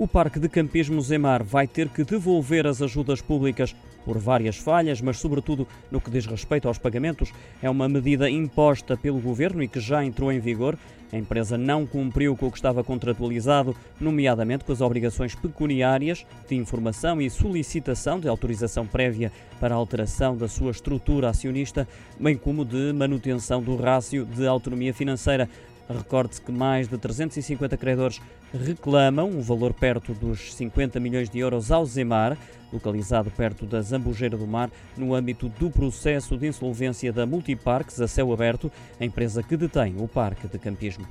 O Parque de Campismo Zemar vai ter que devolver as ajudas públicas por várias falhas, mas sobretudo no que diz respeito aos pagamentos. É uma medida imposta pelo governo e que já entrou em vigor. A empresa não cumpriu com o que estava contratualizado, nomeadamente com as obrigações pecuniárias de informação e solicitação de autorização prévia para a alteração da sua estrutura acionista, bem como de manutenção do rácio de autonomia financeira. Recorde-se que mais de 350 credores reclamam um valor perto dos 50 milhões de euros ao Zemar, localizado perto da Zambujeira do Mar, no âmbito do processo de insolvência da Multiparques a céu aberto, empresa que detém o parque de campismo.